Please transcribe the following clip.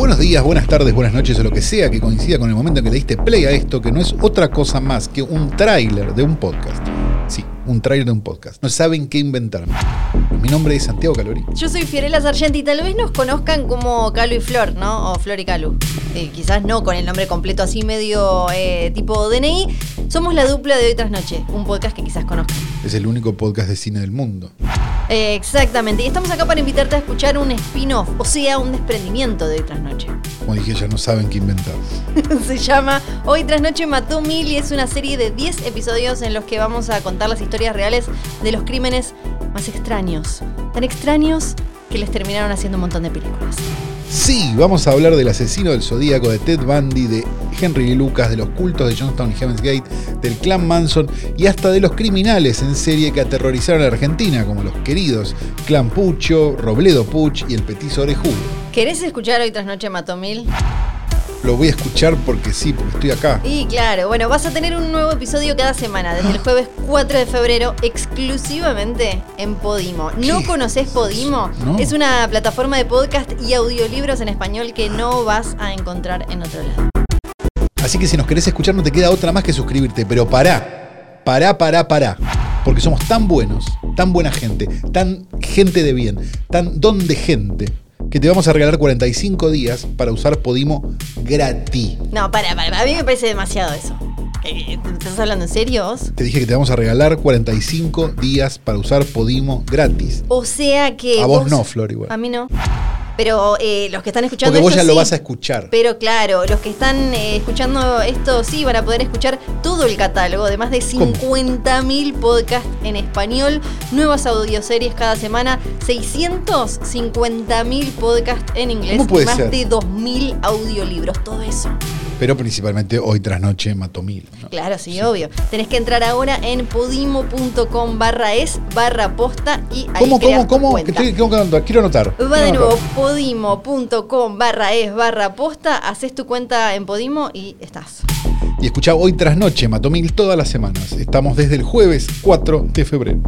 Buenos días, buenas tardes, buenas noches o lo que sea que coincida con el momento en que le diste play a esto, que no es otra cosa más que un tráiler de un podcast. Sí, un tráiler de un podcast. No saben qué inventarme. Mi nombre es Santiago Calori. Yo soy Fiorella Sargenti y tal vez nos conozcan como Calu y Flor, ¿no? O Flor y Calu. Eh, quizás no con el nombre completo así medio eh, tipo DNI. Somos la dupla de Hoy Tras Noche, un podcast que quizás conozcan. Es el único podcast de cine del mundo. Eh, exactamente, y estamos acá para invitarte a escuchar un spin-off, o sea, un desprendimiento de Hoy Tras Noche. Como dije, ya no saben qué inventar. Se llama Hoy Tras Noche Mató Mil y es una serie de 10 episodios en los que vamos a contar las historias reales de los crímenes más extraños. Tan extraños que les terminaron haciendo un montón de películas. Sí, vamos a hablar del asesino del zodíaco, de Ted Bundy, de Henry Lucas, de los cultos de Johnstown y Heaven's Gate, del clan Manson y hasta de los criminales en serie que aterrorizaron a la Argentina, como los queridos Clan Pucho, Robledo Puch y el Petiso Orejudo. ¿Querés escuchar Hoy Tras Noche Mató Mil? Lo voy a escuchar porque sí, porque estoy acá. Y claro, bueno, vas a tener un nuevo episodio cada semana, desde el jueves 4 de febrero, exclusivamente en Podimo. ¿No conoces Podimo? No. Es una plataforma de podcast y audiolibros en español que no vas a encontrar en otro lado. Así que si nos querés escuchar no te queda otra más que suscribirte, pero pará, pará, pará, pará. Porque somos tan buenos, tan buena gente, tan gente de bien, tan don de gente, que te vamos a regalar 45 días para usar Podimo gratis. No, para, para, a mí me parece demasiado eso. Eh, ¿Te estás hablando en serio vos? Te dije que te vamos a regalar 45 días para usar Podimo gratis. O sea que. A vos no, Flor, igual. A mí no. Pero eh, los que están escuchando. Porque vos esto ya lo sí. vas a escuchar. Pero claro, los que están eh, escuchando esto sí van a poder escuchar todo el catálogo de más de ¿Cómo? 50.000 podcasts en español, nuevas audioseries cada semana, 650.000 podcasts en inglés ¿Cómo puede y más ser? de 2.000 audiolibros, todo eso. Pero principalmente hoy tras noche mató mil. ¿no? Claro, sí, obvio. Tenés que entrar ahora en podimo.com barra es barra posta y ahí ¿Cómo, cómo, cómo? Que estoy, que quiero anotar. Va quiero de nuevo. podimo.com barra es barra posta, haces tu cuenta en Podimo y estás. Y escuchá hoy tras noche mató mil todas las semanas. Estamos desde el jueves 4 de febrero.